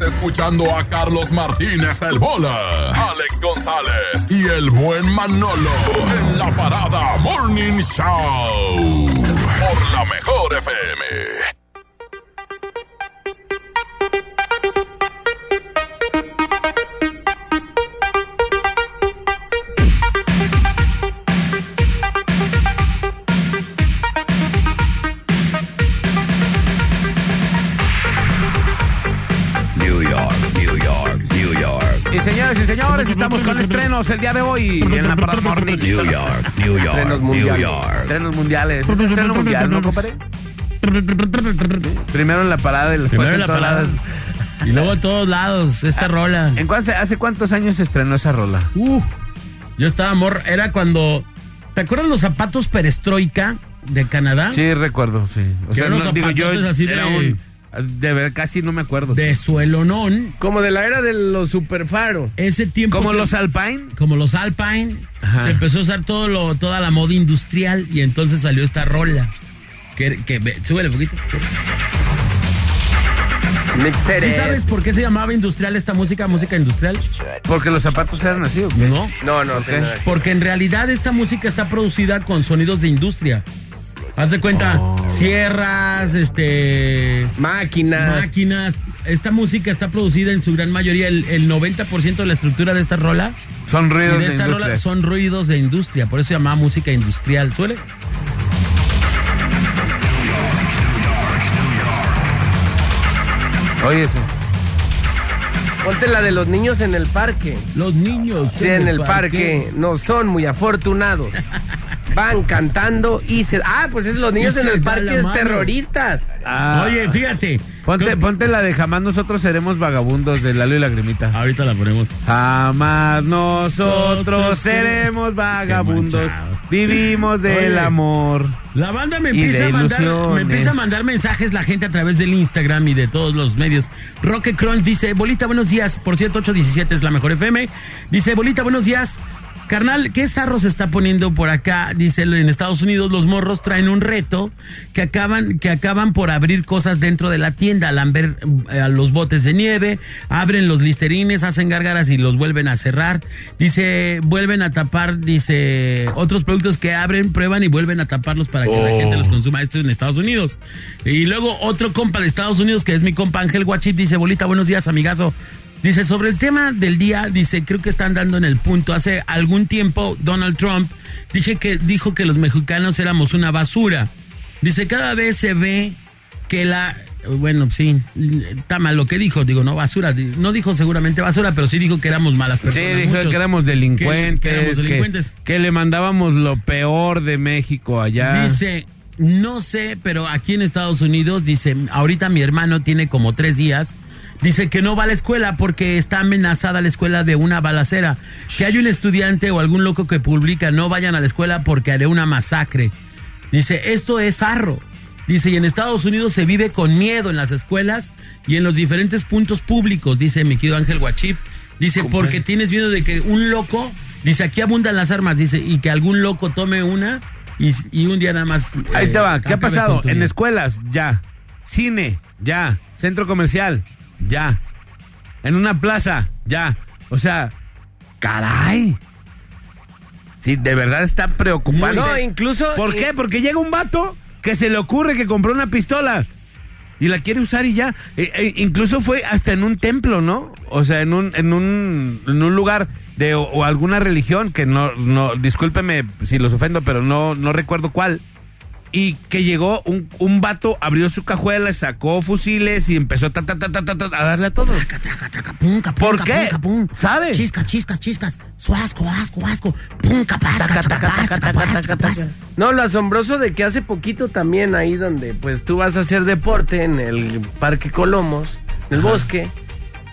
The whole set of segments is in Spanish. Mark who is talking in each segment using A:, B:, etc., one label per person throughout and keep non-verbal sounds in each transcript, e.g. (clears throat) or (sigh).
A: Escuchando a Carlos Martínez el Bola, Alex González y el buen Manolo en la parada Morning Show por la mejor FM.
B: Estamos con estrenos el día de hoy en la Parada Morning.
C: New York, New York,
D: Estrenos
C: New
D: mundiales.
C: York.
B: Estrenos mundiales. Es estreno mundial, ¿no, compadre? Primero en la parada
E: Primero en
B: en
E: la parada. Y luego a todos lados, esta rola.
B: ¿En cuán- ¿Hace cuántos años se estrenó esa rola?
E: Uh, yo estaba amor, era cuando. ¿Te acuerdas los zapatos perestroika de Canadá?
B: Sí, recuerdo, sí. O sea, no, digo yo,
E: así
B: era
E: de-
B: un... De ver, casi no me acuerdo.
E: De suelonón.
D: Como de la era de los superfaros.
E: Ese tiempo.
B: Como
E: se-
B: los Alpine.
E: como los Alpine,
B: Ajá.
E: se empezó a usar todo lo, toda la moda industrial y entonces salió esta rola. Que, que súbele un poquito.
D: Mixere.
E: ¿Sí sabes por qué se llamaba industrial esta música, música industrial?
B: Porque los zapatos eran así, ¿o qué?
E: No.
D: No, no.
E: Porque en realidad esta música está producida con sonidos de industria. Haz de cuenta, sierras, este,
D: Máquinas.
E: máquinas. Esta música está producida en su gran mayoría, el, el 90% de la estructura de esta rola
B: Son
E: y
B: ruidos
E: de
B: de
E: esta rola
B: industrias.
E: son ruidos de industria, por eso se llama música industrial. ¿Suele?
B: Oye, sí.
D: Ponte la de los niños en el parque.
E: Los niños
D: Sí, en el parque no son muy afortunados. (laughs) Van cantando y se. Ah, pues es los niños en el parque terroristas.
B: Ah,
E: Oye, fíjate.
B: Ponte,
E: Creo-
B: ponte la de jamás nosotros seremos vagabundos de Lalo y Lagrimita.
E: Ahorita la ponemos.
B: Jamás nosotros
E: Nosotros
B: seremos vagabundos. Vivimos del
E: Oye.
B: amor.
E: La banda me empieza, a mandar,
B: ilusiones.
E: me empieza a mandar mensajes la gente a través del Instagram y de todos los medios. Roque Crunch dice, Bolita, buenos días. Por cierto, 817 es la mejor FM. Dice, Bolita, buenos días. Carnal, ¿qué zarro se está poniendo por acá? Dice, en Estados Unidos los morros traen un reto que acaban, que acaban por abrir cosas dentro de la tienda, lamber eh, los botes de nieve, abren los listerines, hacen gárgaras y los vuelven a cerrar. Dice, vuelven a tapar, dice, otros productos que abren, prueban y vuelven a taparlos para que la gente los consuma. Esto en Estados Unidos. Y luego otro compa de Estados Unidos, que es mi compa Ángel Guachit, dice, Bolita, buenos días, amigazo. Dice, sobre el tema del día, dice, creo que están dando en el punto. Hace algún tiempo Donald Trump dije que, dijo que los mexicanos éramos una basura. Dice, cada vez se ve que la... Bueno, sí, está mal lo que dijo, digo, no basura, no dijo seguramente basura, pero sí dijo que éramos malas
B: Sí,
E: personas.
B: dijo
E: muchos.
B: que éramos delincuentes.
E: Que- que éramos
B: que-
E: delincuentes.
B: Que, le mandábamos lo peor de México allá.
E: Dice, no sé, pero aquí en Estados Unidos, dice, ahorita mi hermano tiene como tres días. Dice que no va a la escuela porque está amenazada la escuela de una balacera. Que hay un estudiante o algún loco que publica no vayan a la escuela porque haré una masacre. Dice, esto es arro. Dice, y en Estados Unidos se vive con miedo en las escuelas y en los diferentes puntos públicos, dice mi querido Ángel Guachip. Dice, porque tienes miedo de que un loco, dice, aquí abundan las armas, dice, y que algún loco tome una y, y un día nada más.
B: Ahí
E: eh,
B: te va. ¿Qué ha pasado? En escuelas, ya. Cine, ya. Centro comercial, ya. En una plaza, ya. O sea, caray. Sí, de verdad está preocupante.
D: No, incluso.
B: ¿Por qué? Porque llega un vato que se le ocurre que compró una pistola y la quiere usar y ya. E- e- incluso fue hasta en un templo, ¿no? O sea, en un, en un, en un lugar de o, o alguna religión que no, no, discúlpeme si los ofendo, pero no, no recuerdo cuál. Y que llegó un, un vato, abrió su cajuela, sacó fusiles y empezó ta, ta, ta, ta, ta, ta, a darle a todos.
F: Traca, traca, traca, pum, capum,
B: ¿Por qué?
F: capum.
B: ¿Sabe?
F: Chiscas, chiscas, chiscas. Suasco, asco, asco. Pum, capaz.
D: No, lo asombroso de que hace poquito también ahí donde pues tú vas a hacer deporte en el Parque Colomos, en el bosque,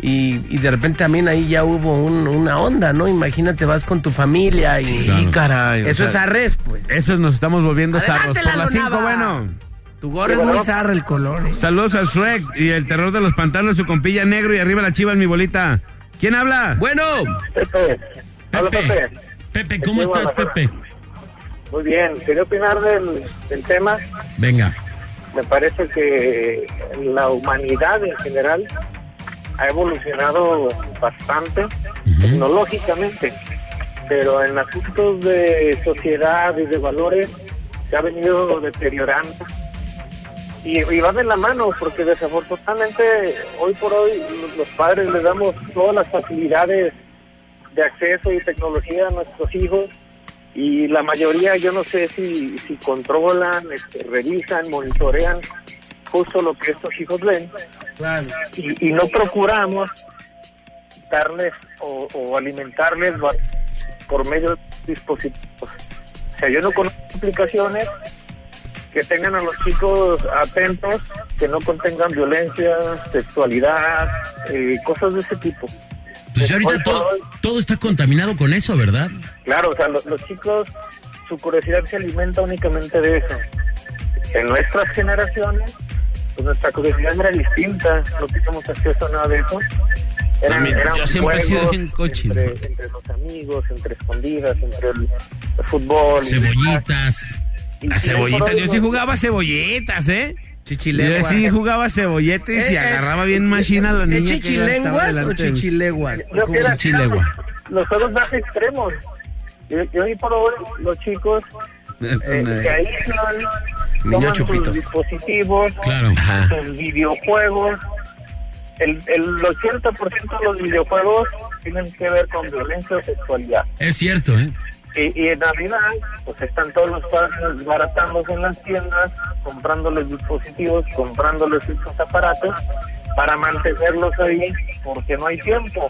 D: y, y de repente también ahí ya hubo un- una onda, ¿no? Imagínate, vas con tu familia y...
B: Sí, caray. o
D: Eso
B: sea,
D: es arres, pues.
B: Esos nos estamos volviendo zarros. Por las cinco,
D: Nava.
B: bueno.
D: Tu gorro es muy zarro el color. ¿eh?
B: Saludos al Shrek y el terror de los pantanos, su compilla negro y arriba la chivas, mi bolita. ¿Quién habla?
D: Bueno,
G: Pepe. Hola,
E: Pepe,
G: Pepe.
E: ¿cómo estás. Pepe?
G: Muy bien. Quería opinar del, del tema.
E: Venga.
G: Me parece que la humanidad en general ha evolucionado bastante tecnológicamente, pero en asuntos de sociedad y de valores se ha venido deteriorando. Y, y va de la mano, porque desafortunadamente hoy por hoy los padres le damos todas las facilidades de acceso y tecnología a nuestros hijos y la mayoría yo no sé si, si controlan, este, revisan, monitorean justo lo que estos hijos ven y, y no procuramos darles o, o alimentarles por medio de dispositivos. O sea, yo no conozco aplicaciones que tengan a los chicos atentos, que no contengan violencia, sexualidad, eh, cosas de ese tipo.
E: Pues ya
G: Hoy
E: ahorita todo, todo está contaminado con eso, ¿verdad?
G: Claro, o sea, lo- los, chicos, su curiosidad se alimenta únicamente de eso. En nuestras generaciones, pues nuestra curiosidad era distinta, no teníamos acceso a nada de eso. Eran,
B: También,
G: eran
B: yo siempre he sido bien cochino.
G: entre, entre los amigos, entre escondidas, entre el, el fútbol.
E: Cebollitas.
G: Y-
B: Las cebollitas, yo sí jugaba cebolletas, ¿eh? Yo
D: Chichileguas.
B: sí jugaba cebolletas y
D: Eh, eh,
B: agarraba bien machina a la
D: ¿Es
B: niña. que estaba
D: chichilenguas o chichileguas?
G: Que era-
B: Chichilegua.
G: Los juegos más extremos. Y, y hoy por hoy los chicos eh,
B: no-
G: se aíslan,
D: Niño
G: toman
D: chupito.
G: sus dispositivos,
E: Claro.
G: sus videojuegos. El, el 80% de los videojuegos tienen que ver con violencia o sexualidad.
E: Es cierto, ¿eh?
G: Y, y en Navidad, pues están todos los padres baratándose en las tiendas, comprándoles dispositivos, comprándoles estos aparatos para mantenerlos ahí porque no hay tiempo.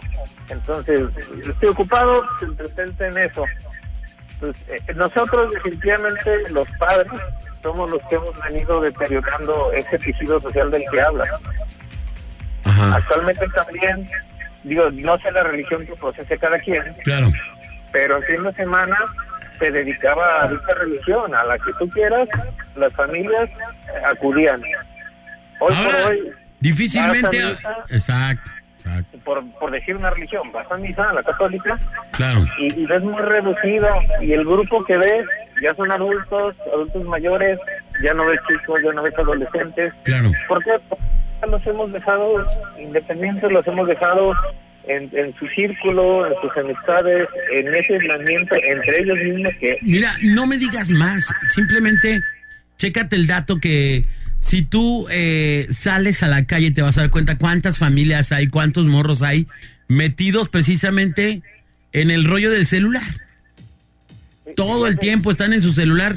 G: Entonces, estoy ocupado, se entretente en eso. Pues, eh, nosotros definitivamente los padres somos los que hemos venido deteriorando ese tejido social del que habla.
B: Ajá.
G: Actualmente también, digo, no sé la religión que procese cada quien,
E: Claro.
G: pero en fin de semana se dedicaba a dicha religión, a la que tú quieras, las familias eh, acudían. Hoy
E: Ahora,
G: por hoy,
E: difícilmente.
G: misa,
E: Exacto, exacto.
G: por, por decir una religión, vas a misa, la católica,
E: Claro.
G: y, y ves muy reducido, y el grupo que ves ya son adultos, adultos mayores, ya no ves chicos, ya no ves adolescentes.
E: Claro.
G: ¿Por qué? Porque los hemos dejado independientes, los hemos dejado en, en su círculo, en sus amistades, en ese aislamiento entre ellos mismos que
E: Mira, no me digas más. Simplemente chécate el dato que si tú eh, sales a la calle te vas a dar cuenta cuántas familias hay, cuántos morros hay metidos precisamente en el rollo del celular. Todo el tiempo están en su celular.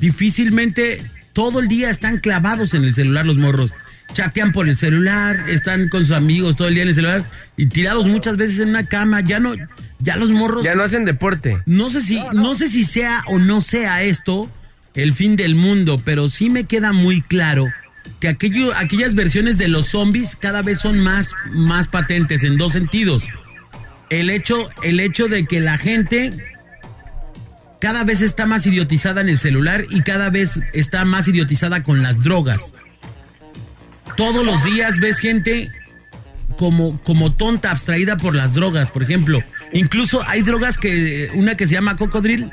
E: Difícilmente todo el día están clavados en el celular los morros. Chatean por el celular, están con sus amigos todo el día en el celular y tirados muchas veces en una cama. Ya no, ya los morros
D: Ya no hacen deporte.
E: no sé si, no sé si sea o no sea esto el fin del mundo, pero sí me queda muy claro que aquello, aquellas versiones de los zombies cada vez son más, más patentes en dos sentidos. El hecho, el hecho de que la gente cada vez está más idiotizada en el celular y cada vez está más idiotizada con las drogas. Todos los días ves gente como, como tonta, abstraída por las drogas, por ejemplo. Incluso hay drogas que, una que se llama cocodril,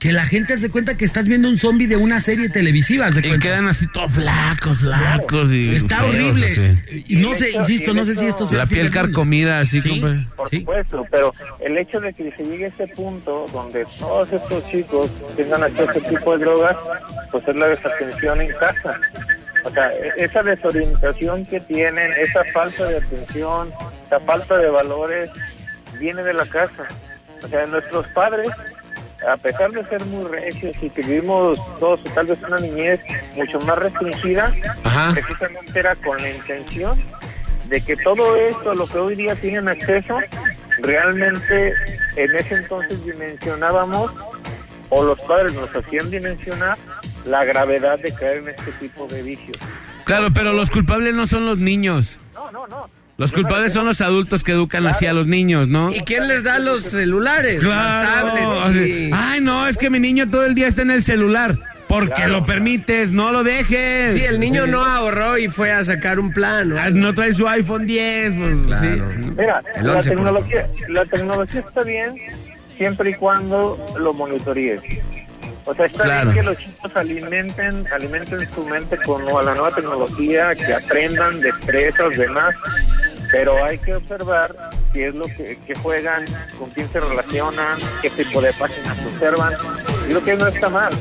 E: que la gente se cuenta que estás viendo un zombie de una serie televisiva. ¿se
B: Y
E: cuenta?
B: quedan así todos flacos, flacos. Y
E: Está
B: feos,
E: horrible.
B: así.
E: Y no
G: Y
E: sé, insisto, no sé si
G: esto-
E: sea
B: La piel carcomida, así,
E: Sí.
B: compa.
G: Por
E: Sí.
G: supuesto, pero el hecho de que se llegue a este punto donde todos estos chicos tengan acceso a este tipo de drogas, pues es la desatención en casa. O sea, e- esa desorientación que tienen, esa falta de atención, esa falta de valores, viene de la casa. O sea, nuestros padres, a pesar de ser muy recios y que vivimos todos tal vez una niñez mucho más restringida,
B: Ajá.
G: precisamente era con la intención de que todo esto, lo que hoy día tienen acceso, realmente en ese entonces dimensionábamos, o los padres nos hacían dimensionar, la gravedad de caer en este tipo de vicios.
B: Claro, pero los culpables no son los niños.
G: No, no, no.
B: Los culpables son los adultos que educan así a los niños, ¿no?
D: ¿Y quién les da los celulares?
B: Claro.
D: Las tablets.
B: o sea,
D: y-
B: Ay, no, es que mi niño todo el día está en el celular. Porque
G: Claro.
B: lo permites, no lo dejes.
D: Sí, el niño
B: Sí.
D: no ahorró y fue a sacar un plan. ¿no?
B: Ah, No trae su iPhone 10. pues,
D: Claro.
B: sí.
G: Mira, la
D: 11, por
G: tecnología, la tecnología está bien siempre y cuando lo monitorees. O sea, está
B: Claro.
G: bien que los chicos alimenten, alimenten su mente con la nueva tecnología, que aprendan destrezas, demás. Pero hay que observar qué es lo que, que juegan, con quién se relacionan, qué tipo de páginas observan. Y lo que no está mal,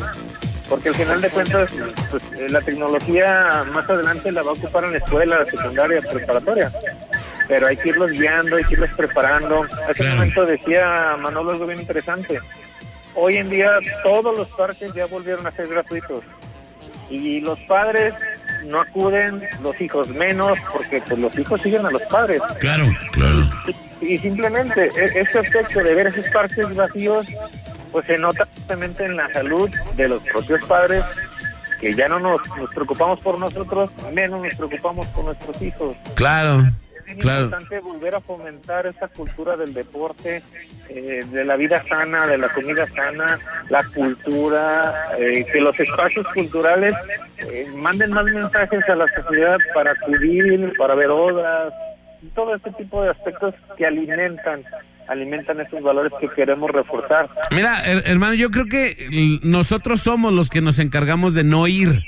G: porque al final de cuentas, pues, eh, la tecnología más adelante la va a ocupar en la escuela, secundaria, preparatoria. Pero hay que irlos guiando, hay que irlos preparando. Hace un momento decía Manolo algo bien interesante. Hoy en día todos los parques ya volvieron a ser gratuitos. Y los padres no acuden, los hijos menos, porque pues los hijos siguen a los padres.
E: Claro.
B: Claro.
G: Y simplemente e- este aspecto de ver esos parques vacíos, pues se nota justamente en la salud de los propios padres, que ya no nos, nos preocupamos por nosotros, menos nos preocupamos por nuestros hijos.
B: Claro.
G: Es
B: Claro.
G: importante volver a fomentar esa cultura del deporte, eh, de la vida sana, de la comida sana, la cultura, eh, que los espacios culturales eh, manden más mensajes a la sociedad para acudir, para ver obras, todo este tipo de aspectos que alimentan alimentan esos valores que queremos reforzar.
B: Mira, her- hermano, yo creo que nosotros somos los que nos encargamos de no ir.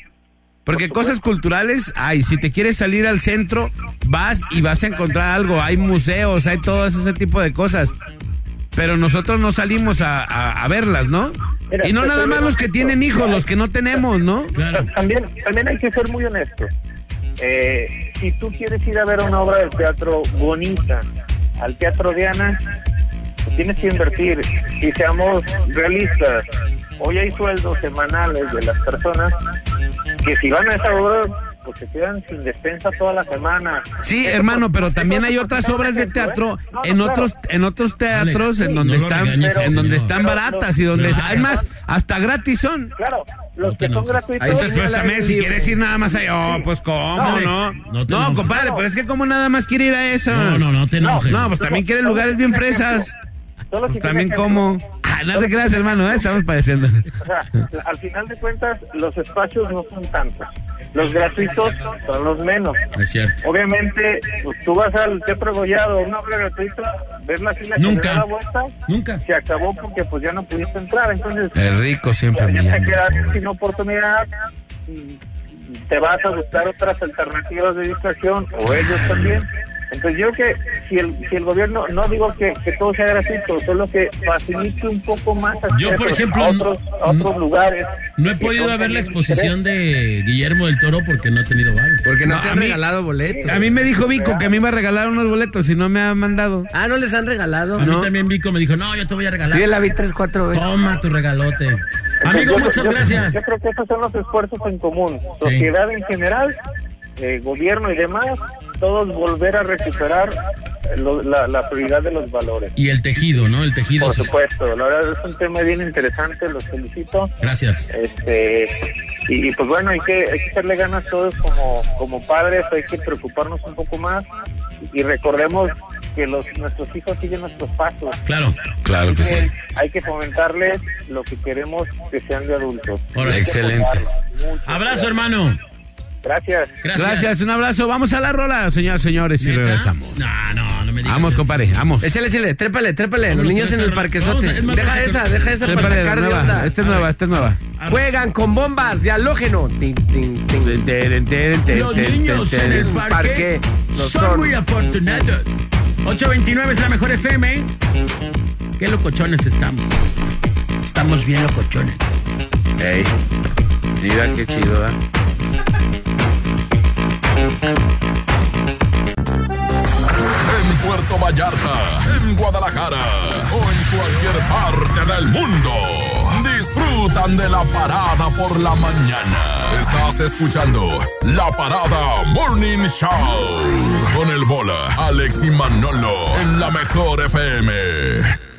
B: Porque cosas culturales hay. Si te quieres salir al centro, vas y vas a encontrar algo. Hay museos, hay todo ese tipo de cosas. Pero nosotros no salimos a, a- a verlas, ¿no?
G: Mira,
B: Y no nada más los que tienen hijos, los que no tenemos, ¿no?
E: Claro.
G: También, también hay que ser muy honestos. Eh, si tú quieres ir a ver una obra de teatro bonita al Teatro Diana, pues tienes que invertir. Y seamos realistas, hoy hay sueldos semanales de las personas que si van a esa obra, pues se quedan sin despensa toda la semana.
B: Sí,
G: Eso,
B: hermano,
G: pues,
B: pero también hay otras obras de
G: ¿eh?
B: teatro
G: No, no,
B: en
G: claro.
B: otros en otros teatros
E: Alex,
B: en donde
E: no
B: están
E: regañes,
B: en donde
E: señor.
B: están
G: Pero-
B: baratas y donde
E: pero-
B: además hasta gratis son.
G: Claro, los
E: No
G: que son gratuitos.
D: Ahí se
B: también, si quieres ir nada más ahí, oh, pues cómo,
G: No,
B: ¿no?
E: No
B: compadre, pero es que como nada más quiere ir a eso.
E: No, no, no te enojes.
B: No, pues también quiere lugares bien fresas.
G: Solo si
B: Pues también como. (laughs) no te creas, hermano, ¿eh? estamos padeciendo.
G: O sea, al final de cuentas, los espacios no son tantos. Los gratuitos son los menos.
E: Es cierto.
G: Obviamente, pues, tú vas al Teatro Gollado, una obra gratuita, ves la fila que
E: Nunca.
G: le da la vuelta,
E: Nunca.
G: se acabó porque pues ya no pudiste entrar. Entonces,
B: El rico siempre
G: ya te sin oportunidad, y te vas a buscar otras alternativas de distracción, o ellos también. Entonces yo creo que si el, si el gobierno, no digo que, que todo sea gratuito, solo que facilite un poco más
E: Yo, por ejemplo,
G: a otros, a otros
E: no-
G: lugares.
E: No he podido ver la exposición de Guillermo del Toro porque no he tenido varo.
D: Porque no,
B: No,
D: te
B: a
D: han
B: mí-
D: regalado boletos.
B: A mí me dijo Vico que me iba a regalar unos boletos y no me ha mandado.
D: Ah, ¿no les han regalado?
E: A mí
B: No.
E: también Vico me dijo, no, yo te voy a regalar.
D: Yo la vi tres, cuatro veces.
E: Toma tu regalote.
G: Entonces,
E: Amigo,
G: yo-
E: muchas
G: yo-
E: gracias.
G: Yo creo que esos son los esfuerzos en común. Sociedad en general, eh, gobierno y demás, todos volver a recuperar lo- la, la prioridad de los valores.
E: Y el tejido, ¿no? El tejido.
G: Por supuesto, la verdad es un tema bien interesante, los felicito.
E: Gracias.
G: Este y, y, pues bueno, hay que, hay que echarle ganas todos como, como padres, hay que preocuparnos un poco más y recordemos que los nuestros hijos siguen nuestros pasos.
E: Claro.
B: Claro que sí.
G: Hay que fomentarles lo que queremos que sean de adultos.
B: Excelente.
E: Abrazo, hermano.
G: Gracias.
E: Gracias.
B: Gracias, un abrazo. Vamos a la rola, señores, señores, y regresamos.
E: No, no, no me digas.
B: Vamos, compadre, vamos.
D: Échale, échale, trépale, trépale. Los niños en el parquezote.
E: Vamos, es más,
D: Deja esa, deja esa para
B: Trépale,
D: sacar de
B: nueva.
D: onda.
B: Esta es nueva, esta es nueva.
D: Juegan con bombas de halógeno. Tin, tin, tin.
E: Los niños en el parque,
D: parque lo
E: son,
D: son.
E: muy afortunados. 829 es la mejor FM. Qué locochones estamos. Estamos bien locochones.
B: Ey, mira qué chido, ¿eh?
A: En Puerto Vallarta, en Guadalajara o en cualquier parte del mundo. Disfrutan de la parada por la mañana. Estás escuchando La Parada Morning Show con el bola, Alex y Manolo en la mejor FM.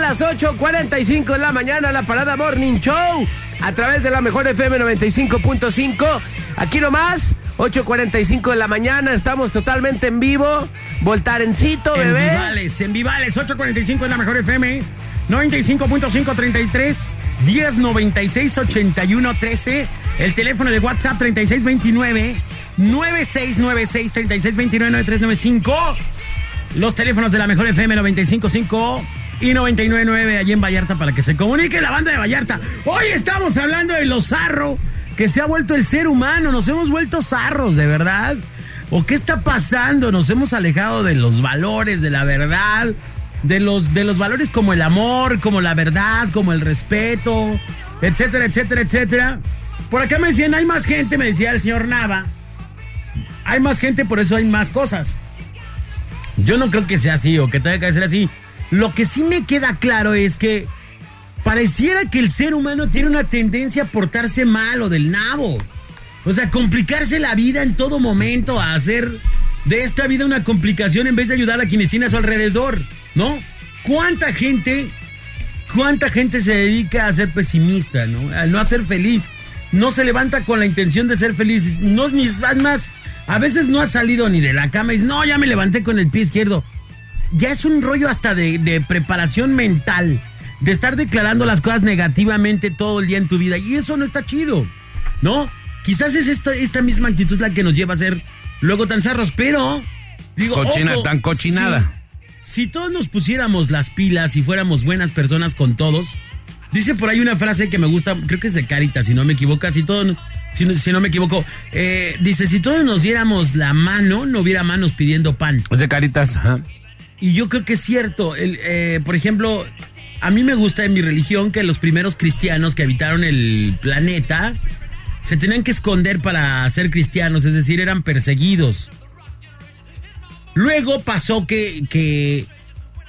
D: Son las 8.45 de la mañana, la parada Morning Show. A través de la mejor FM 95.5. Aquí nomás, 8.45 de la mañana. Estamos totalmente en vivo. Voltarencito,
E: En
D: bebé.
E: Vivales, en Vivales, 845 es la mejor FM. 95.5 33 10 96 81 13. El teléfono de WhatsApp 3629 9696 3629 9395. Los teléfonos de la mejor FM 955 y 999 allí en Vallarta para que se comunique la banda de Vallarta. Hoy estamos hablando de lo zarro que se ha vuelto el ser humano. Nos hemos vuelto zarros, de verdad. ¿O qué está pasando? Nos hemos alejado de los valores, de la verdad, de los, de los valores como el amor, como la verdad, como el respeto, etcétera, etcétera, etcétera. Por acá me decían, hay más gente, me decía el señor Nava. Hay más gente, por eso hay más cosas. Yo no creo que sea así o que tenga que ser así. Lo que sí me queda claro es que pareciera que el ser humano tiene una tendencia a portarse mal o del nabo. O sea, complicarse la vida en todo momento, a hacer de esta vida una complicación en vez de ayudar a quienes tiene a su alrededor, ¿no? ¿Cuánta gente, cuánta gente se dedica a ser pesimista, ¿no? A no ser feliz. No se levanta con la intención de ser feliz. No, ni es más, a veces no ha salido ni de la cama y dice, no, ya me levanté con el pie izquierdo. Ya es un rollo hasta de, de preparación mental, de estar declarando las cosas negativamente todo el día en tu vida. Y eso no está chido, ¿no? Quizás es esta, esta misma actitud la que nos lleva a ser luego tan zarros, pero digo,
B: Cochina,
E: ojo,
B: tan cochinada.
E: Si, si todos nos pusiéramos las pilas y fuéramos buenas personas con todos, dice por ahí una frase que me gusta, creo que es de Caritas, si no me equivoco, si no- si no me equivoco, eh, dice, si todos nos diéramos la mano, no hubiera manos pidiendo pan.
B: Es de caritas, ajá.
E: Y yo creo que es cierto. El, eh, por ejemplo, a mí me gusta en mi religión que los primeros cristianos que habitaron el planeta se tenían que esconder para ser cristianos, es decir, eran perseguidos. Luego pasó que, que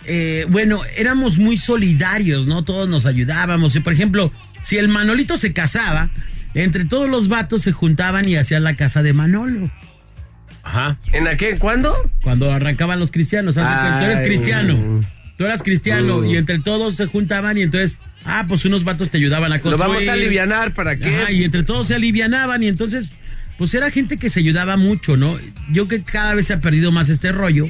E: eh, bueno, éramos muy solidarios, ¿no? Todos nos ayudábamos. Y, por ejemplo, si el Manolito se casaba, entre todos los vatos se juntaban y hacían la casa de Manolo.
B: Ajá.
D: ¿En aquel cuándo?
E: Cuando arrancaban los cristianos, tú eres cristiano. Tú eras cristiano y entre todos se juntaban y entonces, ah, pues unos vatos te ayudaban a
D: Lo
E: construir.
D: vamos a alivianar para que.
E: Ajá, y entre todos se alivianaban y entonces, pues era gente que se ayudaba mucho, ¿no? Yo que cada vez se ha perdido más este rollo.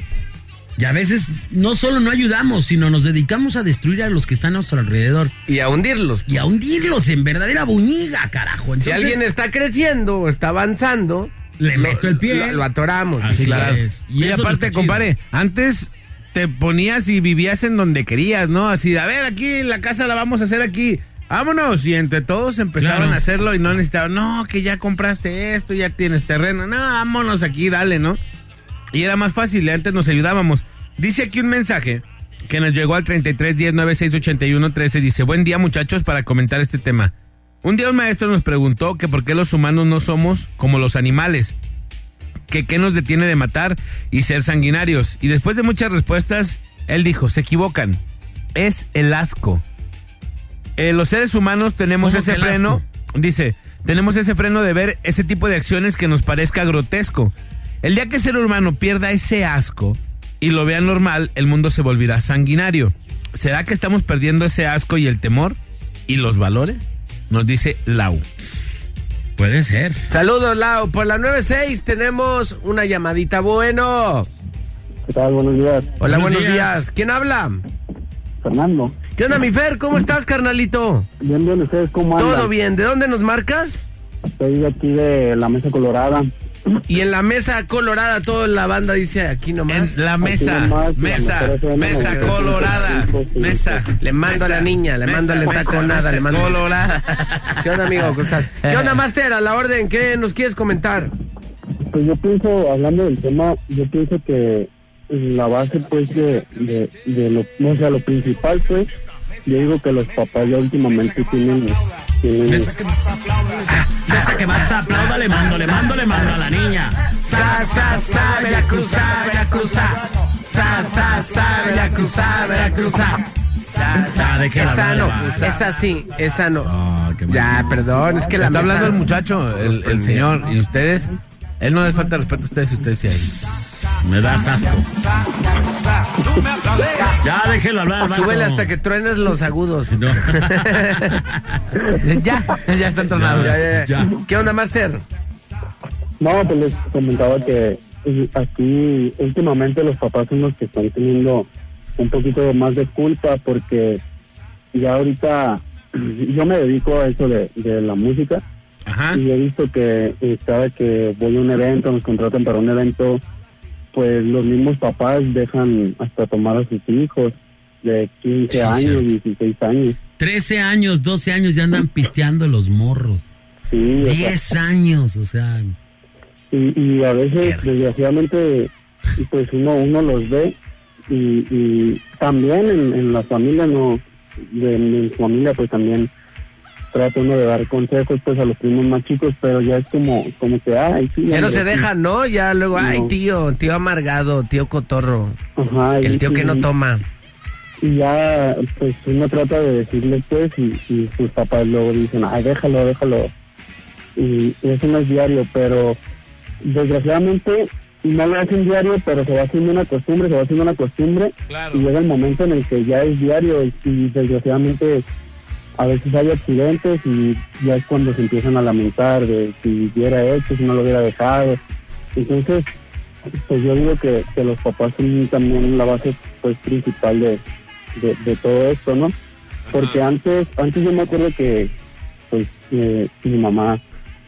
E: Y a veces no solo no ayudamos, sino nos dedicamos a destruir a los que están a nuestro alrededor.
D: Y a hundirlos.
E: Y a hundirlos en verdadera buñiga, carajo.
D: Si
E: Entonces,
D: alguien está creciendo o está avanzando,
E: Le
D: lo-
E: meto el pie.
D: Lo, lo atoramos.
E: Así
D: sí, claro.
E: es.
B: Y, aparte, compadre, antes te ponías y vivías en donde querías, ¿no? Así, de, a ver, aquí la casa la vamos a hacer aquí. Vámonos. Y entre todos empezaron
E: Claro.
B: a hacerlo y no necesitaban, no, que ya compraste esto, ya tienes terreno. No, vámonos aquí, dale, ¿no? Y era más fácil, antes nos ayudábamos. Dice aquí un mensaje que nos llegó al 33 10 96 81 13. Dice, buen día muchachos para comentar este tema. Un día un maestro nos preguntó que por qué los humanos no somos como los animales que qué nos detiene de matar y ser sanguinarios. Y después de muchas respuestas, él dijo, se equivocan. Es el asco. Eh, los seres humanos tenemos
E: ¿Cómo
B: ese freno,
E: asco?
B: dice, tenemos ese freno de ver ese tipo de acciones que nos parezca grotesco. El día que el ser humano pierda ese asco y lo vea normal, el mundo se volverá sanguinario. ¿Será que estamos perdiendo ese asco y el temor y los valores? Nos dice Lau.
E: Puede ser.
D: Saludos, Lau. Por la 96 tenemos una llamadita. Bueno.
H: ¿Qué tal? Buenos días.
D: Hola,
E: Buenos
D: buenos,
E: días.
D: días. ¿Quién habla?
H: Fernando.
D: ¿Qué onda, mi Fer? ¿Cómo estás, carnalito?
H: Bien, bien, ¿ustedes cómo andan?
D: Todo bien. ¿De dónde nos marcas?
H: Estoy de aquí de la Mesa Colorada.
D: Y en la mesa colorada, toda la banda dice aquí
B: En
D: nomás.
B: la mesa,
H: nomás,
B: mesa, mesa colorada, mesa.
D: Le mando a la niña, le
B: mesa,
D: mando a la
B: mesa,
D: entaconada, le mando.
B: colorada.
D: ¿Qué onda, amigo? ¿Cómo estás? ¿Qué onda, Master? A la orden, ¿qué nos quieres comentar?
H: Pues yo pienso, hablando del tema, yo pienso que la base, pues, de, de, de lo, o sea, lo principal, pues, yo digo que los papás ya últimamente tienen
E: Esa que más aplauda, esa que más aplauda, le mando, le mando, le mando a la niña.
D: Sa, sa, sa, Veracruzá, Veracruzá. Sa, sa, sa, Veracruzá, Veracruzá.
E: Ya, déjela
D: Esa
E: hablar,
D: no,
E: va.
D: esa sí, esa no. Ya, perdón, es que la
B: Está
D: mesa-
B: hablando el muchacho, el, el señor, y ustedes, él no les falta respeto a ustedes y ustedes sí a él.
E: Me das asco. (laughs) Ya, déjelo hablar.
D: Súbele hasta que truenes los agudos.
E: No. (laughs)
B: Ya, ya está entrenado.
D: Ya, ya, ya.
E: Ya.
D: ¿Qué onda, Master?
H: No, pues les comentaba que eh, aquí últimamente los papás son los que están teniendo un poquito más de culpa porque ya ahorita (clears throat) yo me dedico a eso de, de la música
B: Ajá.
H: y he visto que eh, cada que voy a un evento, nos contratan para un evento, pues los mismos papás dejan hasta tomar a sus hijos de 15
E: Sí,
H: años,
E: cierto.
H: 16 años.
E: 13 años, 12 años ya andan pisteando los morros.
H: Sí, o sea,
E: 10 años, o sea.
H: y, y a veces, desgraciadamente, pues uno uno los ve y, y también en, en la familia, no, de mi familia, pues también trata uno de dar consejos pues a los primos más chicos, pero ya es como, como que, ay, sí.
D: Ya no se
H: sí".
D: dejan, ¿no? Ya luego, ay,
H: No.
D: tío, tío amargado, tío cotorro.
H: Ajá,
D: El tío que no toma.
H: Y ya, pues uno trata de decirles, pues, y, y sus papás luego dicen, ay, déjalo, déjalo. Y, y eso no es diario, pero desgraciadamente no lo hacen diario, pero se va haciendo una costumbre, se va haciendo una costumbre.
B: Claro.
H: Y llega el momento en el que ya es diario y, y desgraciadamente a veces hay accidentes y ya es cuando se empiezan a lamentar de si hubiera hecho, si no lo hubiera dejado. Entonces, pues yo digo que, que los papás son también la base pues principal de, de, de todo esto, ¿no? Porque antes, antes yo me acuerdo que pues eh, mi mamá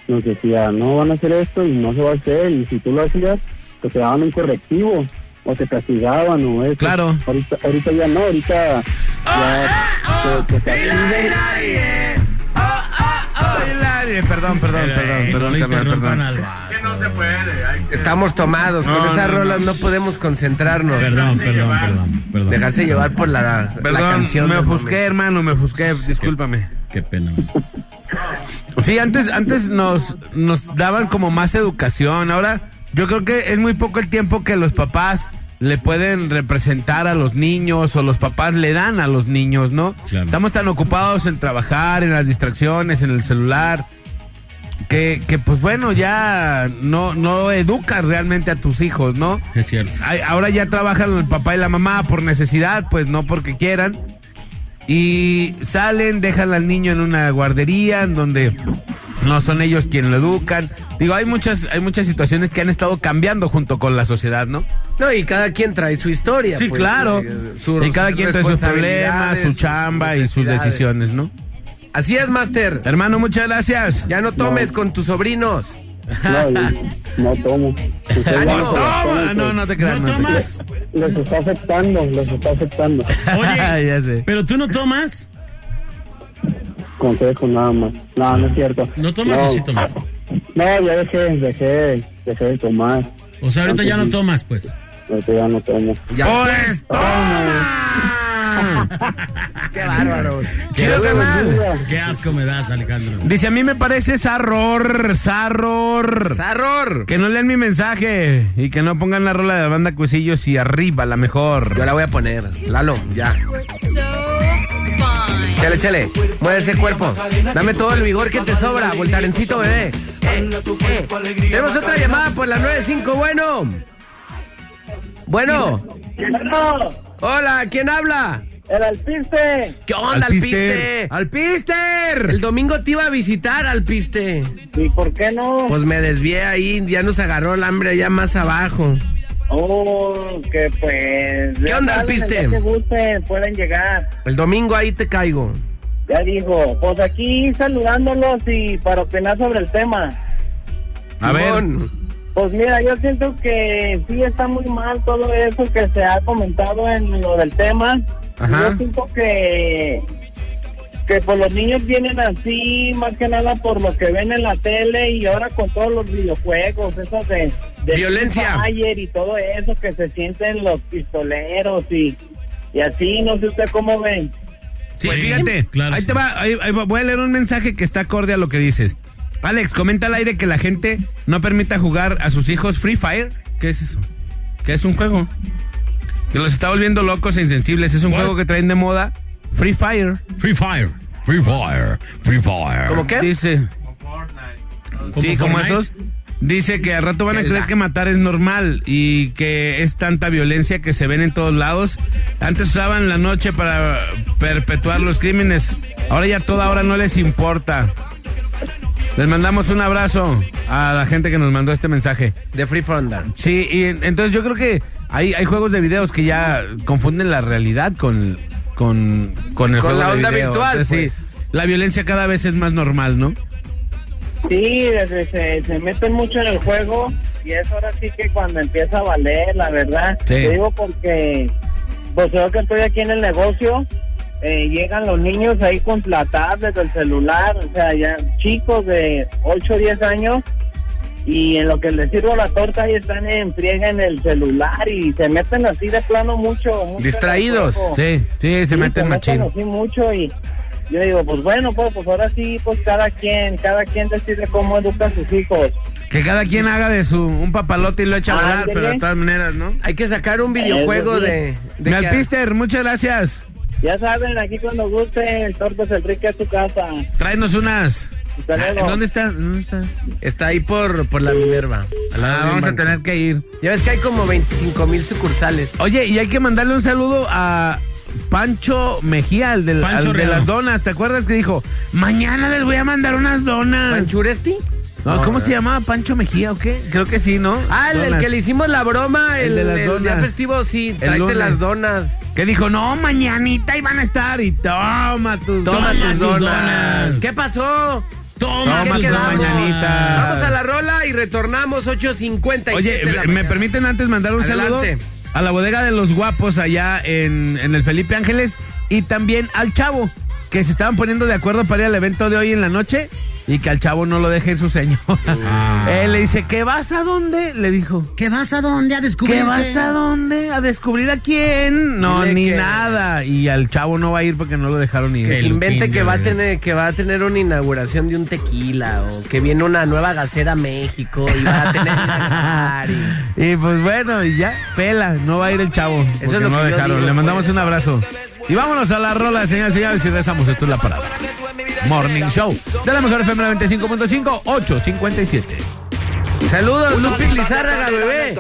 H: nos decía, no van a hacer esto y no se va a hacer, y si tú lo hacías, pues te daban un correctivo, o te castigaban, o eso.
B: Claro.
H: Ahorita, ahorita ya no, ahorita ya te- te castigan.
B: Ay, Perdón, perdón, perdón,
E: no
B: perdón.
D: Estamos tomados, con
B: No,
D: esas
B: no,
D: rolas
B: no.
D: no podemos concentrarnos.
E: Perdón, perdón, perdón, perdón.
D: Dejarse llevar por la, la canción.
B: me ofusqué, hermano, me ofusqué, discúlpame.
E: Qué pena.
B: Sí, antes, antes nos, nos daban como más educación. Ahora, yo creo que es muy poco el tiempo que los papás le pueden representar a los niños o los papás le dan a los niños, ¿no?
E: Claro.
B: Estamos tan ocupados en trabajar, en las distracciones, en el celular, que, que pues bueno, ya no, no educas realmente a tus hijos, ¿no?
E: Es cierto.
B: Ahora ya trabajan el papá y la mamá por necesidad, pues no porque quieran. Y salen, dejan al niño en una guardería en donde no son ellos quienes lo educan. Digo, hay muchas, hay muchas situaciones que han estado cambiando junto con la sociedad, ¿no?
D: No, y cada quien trae su historia.
B: Sí,
D: pues,
B: claro.
D: eh,
B: y cada quien trae sus problemas, su chamba y sus decisiones, ¿no?
D: Así es, Master.
B: Hermano, muchas gracias.
D: Ya no tomes con tus sobrinos.
H: No, no tomo. (laughs)
D: ¡Ánimo!
H: no
B: no, no te creas.
E: ¿No
B: te
E: tomas?
H: Les está afectando, les está afectando.
E: Oye, (laughs)
B: ya sé.
E: pero tú no tomas.
H: Consejo nada más. No, no es cierto.
E: ¿No tomas o sí tomas?
H: No, ya dejé, dejé, dejé de tomar.
E: O sea, ahorita ya no tomas, pues.
H: Ahorita ya no tomo.
D: Ya.
B: ¡Pues
D: ¡Qué bárbaros!
B: Chido, carnal.
E: Qué asco me das, Alejandro.
B: Dice, a mí me parece sarror, sarror.
D: ¡Sarror!
B: Que no lean mi mensaje y que no pongan la rola de la banda Cuisillos y arriba, la mejor.
D: Yo la voy a poner. Lalo, ya. Chale, chale. Mueve ese cuerpo. Dame todo el vigor que te sobra, voltarencito, bebé. Eh, eh. Tenemos otra llamada por la 95. Bueno. Bueno. Hola, ¿quién habla?
G: El alpiste.
D: ¿Qué onda, Alpiste?
B: ¡Alpister!
D: El domingo te iba a visitar, Alpiste.
G: ¿Y por qué no?
D: Pues me desvié ahí, ya nos agarró el hambre allá más abajo.
G: Oh, que pues...
D: ¿Qué onda?
G: Que gusten, pueden llegar.
D: El domingo ahí te caigo.
G: Ya dijo, pues aquí saludándolos y para opinar sobre el tema.
B: A ver.
G: Pues mira, yo siento que sí está muy mal todo eso que se ha comentado en lo del tema.
D: Ajá.
G: Yo siento que que pues los niños vienen así más que nada por lo que ven en la tele y ahora con todos los videojuegos, eso de, de
D: Violencia.
G: Y todo eso que se sienten los pistoleros y, y así, no sé usted cómo ven.
B: Sí,
E: Pues
B: fíjate.
E: claro,
B: ahí
E: sí.
B: te va, ahí- ahí va, voy a leer un mensaje que está acorde a lo que dices. Alex, comenta al aire que la gente no permita jugar a sus hijos Free Fire. ¿Qué es eso? ¿Qué es un juego? Que los está volviendo locos e insensibles. Es un juego que traen de moda. Free Fire.
E: Free Fire. Free Fire. Free Fire.
D: ¿Cómo qué?
B: Dice. Sí, como esos. Dice que al rato van a creer que matar es normal y que es tanta violencia que se ven en todos lados. Antes usaban la noche para perpetuar los crímenes. Ahora ya toda hora no les importa. Les mandamos un abrazo a la gente que nos mandó este mensaje.
D: De Free Fronda.
B: Sí, y en- entonces yo creo que hay, hay juegos de videos que ya confunden la realidad con, con, con el
D: Con
B: juego
D: la
B: de
D: onda
B: video.
D: virtual,
B: Entonces,
D: pues.
B: sí, la violencia cada vez es más normal, ¿no?
I: Sí, desde- se, se meten mucho en el juego y es ahora sí que cuando empieza a valer, la verdad.
B: Sí.
I: Te digo porque, pues yo que estoy aquí en el negocio, eh, llegan los niños ahí con la tablet, el celular, o sea, ya chicos de 8 o 10 años y en lo que les sirvo la torta ahí están en friega en el celular y se meten así de plano mucho. mucho
D: Distraídos.
B: Sí, sí, se meten machín.
I: así mucho y yo digo, pues bueno, pues, pues ahora sí, pues cada quien, cada quien decide cómo educa a sus hijos.
B: Que cada quien haga de su un papalote y lo echa a volar, pero de todas maneras, ¿no?
D: Hay que sacar un videojuego
I: Eso
D: de... de
B: Me
D: que-
B: alpister, muchas gracias.
I: Ya saben, aquí cuando guste, el Tortas Enrique a tu casa.
B: Tráenos unas.
I: Hasta luego.
B: ¿Dónde está? ¿Dónde está?
D: Está ahí por, por la Minerva.
B: Ah, vamos a tener que ir.
D: Ya ves que hay como 25 mil sucursales.
B: Oye, y hay que mandarle un saludo a Pancho Mejía, el, del,
J: Pancho
B: al de
J: Real.
B: las donas. ¿Te acuerdas que dijo? Mañana les voy a mandar unas donas.
D: ¿Panchuresti?
B: No, ¿Cómo se llamaba? ¿Pancho Mejía o qué? Creo que sí, ¿no?
D: Ah, el, el
B: Donas.
D: que le hicimos la broma,
B: El
D: el,
B: de las
D: el día
B: donas.
D: festivo, sí, tráete
B: lunes.
D: las donas.
B: Que dijo, no, mañanita iban a estar y toma tus
D: Toma, tus
B: tus
D: donas.
B: donas.
D: ¿Qué pasó?
J: Toma,
B: Toma
D: ¿Qué
B: tus
D: quedamos?
B: mañanitas.
D: Vamos a la rola y retornamos 8.57
B: Oye,
D: de la
B: ¿me
D: mañana.
B: permiten antes mandar un
D: Adelante.
B: saludo a la bodega de los guapos allá en, en el Felipe Ángeles y también al chavo, que se estaban poniendo de acuerdo para ir al evento de hoy en la noche y que al chavo no lo deje su señor. Él (laughs) le dice, ¿qué vas a dónde? Le dijo.
E: ¿Qué vas a dónde a descubrir?
B: ¿Qué vas a dónde? ¿A descubrir a quién? No,
D: Dile
B: ni
D: que-
B: nada. Y al chavo no va a ir porque no lo dejaron ir.
D: Que se invente que va a tener que va a tener una inauguración de un tequila o que viene una nueva gacera a México y va a tener y- (laughs)
B: Y pues bueno, y ya, pela, no va a ir el chavo. porque
D: es lo
B: no
D: que
B: dejaron.
D: digo,
B: Le mandamos
D: pues.
B: un abrazo. Y vámonos a la rola de señales y señales y rezamos. Esto es la parada. Morning Show de la mejor FM 95.5, 857.
D: Saludos, Lupi Lizárraga, bebé.